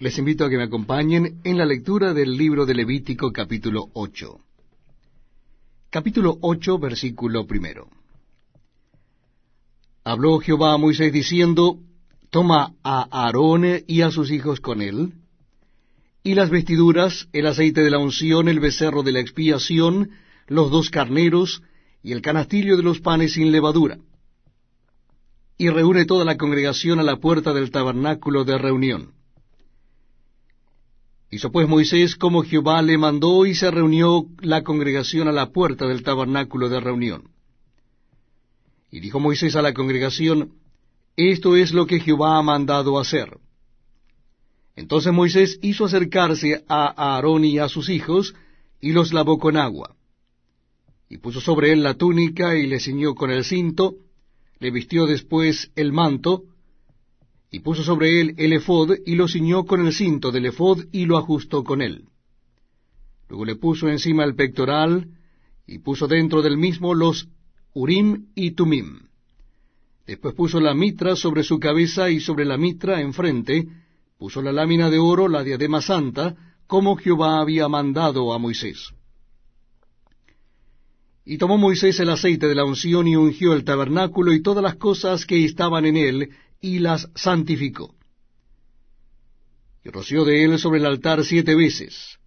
Les invito a que me acompañen en la lectura del libro de Levítico capítulo 8. Capítulo 8, versículo primero. Habló Jehová a Moisés diciendo, Toma a Aarón y a sus hijos con él, y las vestiduras, el aceite de la unción, el becerro de la expiación, los dos carneros, y el canastillo de los panes sin levadura. Y reúne toda la congregación a la puerta del tabernáculo de reunión. Hizo pues Moisés como Jehová le mandó, y se reunió la congregación a la puerta del tabernáculo de reunión. Y dijo Moisés a la congregación, Esto es lo que Jehová ha mandado hacer. Entonces Moisés hizo acercarse a Aarón y a sus hijos, y los lavó con agua. Y puso sobre él la túnica, y le ciñó con el cinto, le vistió después el manto, y puso sobre él el efod, y lo ciñó con el cinto del efod, y lo ajustó con él. Luego le puso encima el pectoral, y puso dentro del mismo los Urim y Tumim. Después puso la mitra sobre su cabeza, y sobre la mitra enfrente puso la lámina de oro, la diadema santa, como Jehová había mandado a Moisés. Y tomó Moisés el aceite de la unción y ungió el tabernáculo y todas las cosas que estaban en él, y las santificó. Y roció de él sobre el altar siete veces,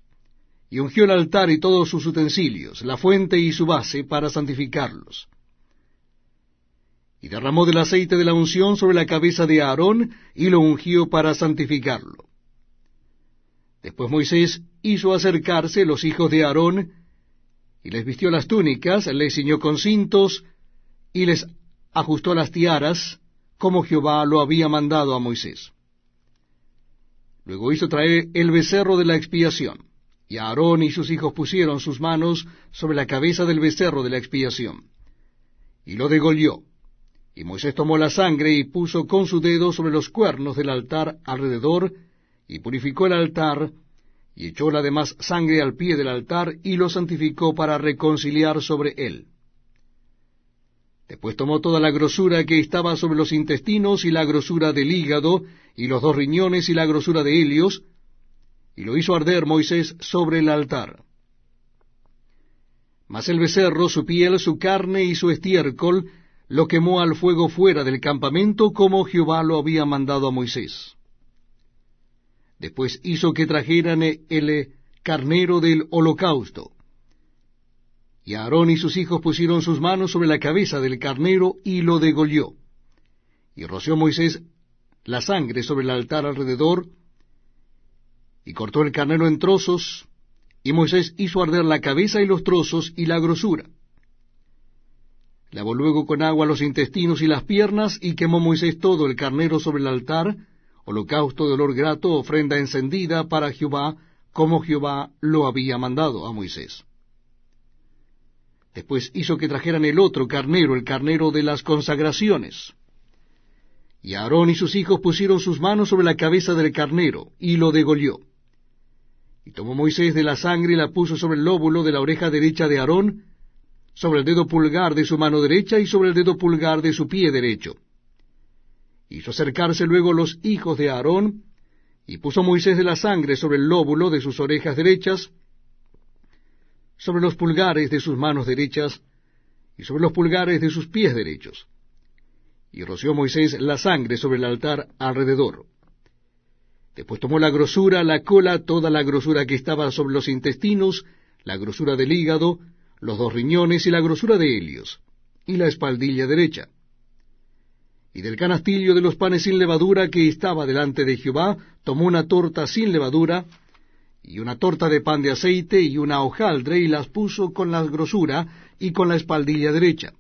y ungió el altar y todos sus utensilios, la fuente y su base, para santificarlos. Y derramó del aceite de la unción sobre la cabeza de Aarón, y lo ungió para santificarlo. Después Moisés hizo acercarse los hijos de Aarón, y les vistió las túnicas, les ciñó con cintos, y les ajustó las tiaras, como Jehová lo había mandado a Moisés. Luego hizo traer el becerro de la expiación, y Aarón y sus hijos pusieron sus manos sobre la cabeza del becerro de la expiación, y lo degolló. Y Moisés tomó la sangre y puso con su dedo sobre los cuernos del altar alrededor, y purificó el altar, y echó la demás sangre al pie del altar, y lo santificó para reconciliar sobre él. Después tomó toda la grosura que estaba sobre los intestinos y la grosura del hígado y los dos riñones y la grosura de Helios, y lo hizo arder Moisés sobre el altar. Mas el becerro, su piel, su carne y su estiércol, lo quemó al fuego fuera del campamento como Jehová lo había mandado a Moisés. Después hizo que trajeran el carnero del holocausto, y Aarón y sus hijos pusieron sus manos sobre la cabeza del carnero y lo degolló. Y roció Moisés la sangre sobre el altar alrededor, y cortó el carnero en trozos, y Moisés hizo arder la cabeza y los trozos y la grosura. Lavó luego con agua los intestinos y las piernas, y quemó Moisés todo el carnero sobre el altar, holocausto de olor grato, ofrenda encendida para Jehová, como Jehová lo había mandado a Moisés. Después hizo que trajeran el otro carnero, el carnero de las consagraciones. Y Aarón y sus hijos pusieron sus manos sobre la cabeza del carnero, y lo degolló. Y tomó Moisés de la sangre y la puso sobre el lóbulo de la oreja derecha de Aarón, sobre el dedo pulgar de su mano derecha y sobre el dedo pulgar de su pie derecho. Hizo acercarse luego los hijos de Aarón, y puso Moisés de la sangre sobre el lóbulo de sus orejas derechas, sobre los pulgares de sus manos derechas y sobre los pulgares de sus pies derechos. Y roció Moisés la sangre sobre el altar alrededor. Después tomó la grosura, la cola, toda la grosura que estaba sobre los intestinos, la grosura del hígado, los dos riñones y la grosura de Helios, y la espaldilla derecha. Y del canastillo de los panes sin levadura que estaba delante de Jehová, tomó una torta sin levadura, y una torta de pan de aceite y una hojaldre, y las puso con la grosura y con la espaldilla derecha.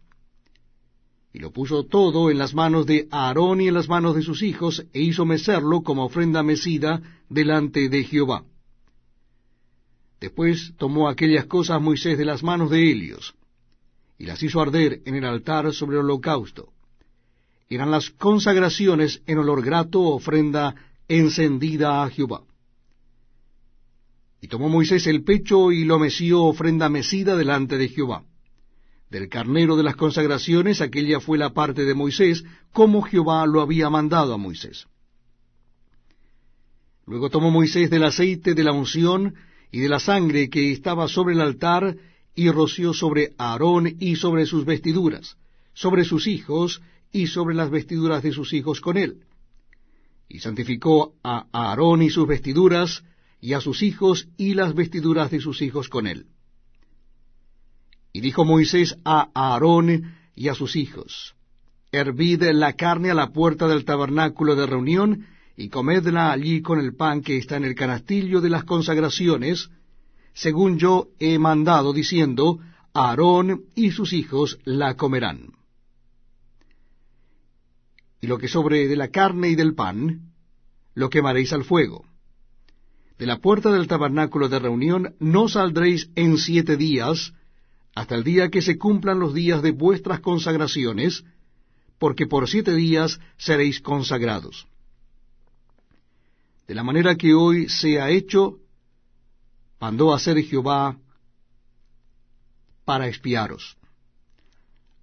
Y lo puso todo en las manos de Aarón y en las manos de sus hijos, e hizo mecerlo como ofrenda mecida delante de Jehová. Después tomó aquellas cosas Moisés de las manos de Helios, y las hizo arder en el altar sobre el holocausto. Eran las consagraciones en olor grato, ofrenda encendida a Jehová. Y tomó Moisés el pecho y lo meció ofrenda mecida delante de Jehová. Del carnero de las consagraciones, aquella fue la parte de Moisés, como Jehová lo había mandado a Moisés. Luego tomó Moisés del aceite de la unción y de la sangre que estaba sobre el altar, y roció sobre Aarón y sobre sus vestiduras, sobre sus hijos y sobre las vestiduras de sus hijos con él. Y santificó a Aarón y sus vestiduras, y a sus hijos y las vestiduras de sus hijos con él. Y dijo Moisés a Aarón y a sus hijos, Hervid la carne a la puerta del tabernáculo de reunión, y comedla allí con el pan que está en el canastillo de las consagraciones, según yo he mandado, diciendo, Aarón y sus hijos la comerán. Y lo que sobre de la carne y del pan, lo quemaréis al fuego. De la puerta del tabernáculo de reunión no saldréis en siete días, hasta el día que se cumplan los días de vuestras consagraciones, porque por siete días seréis consagrados. De la manera que hoy se ha hecho, mandó hacer Jehová para espiaros.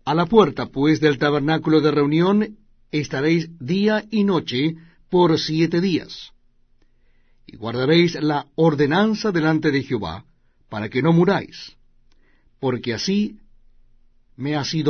A la puerta, pues, del tabernáculo de reunión estaréis día y noche por siete días. Y guardaréis la ordenanza delante de Jehová, para que no muráis, porque así me ha sido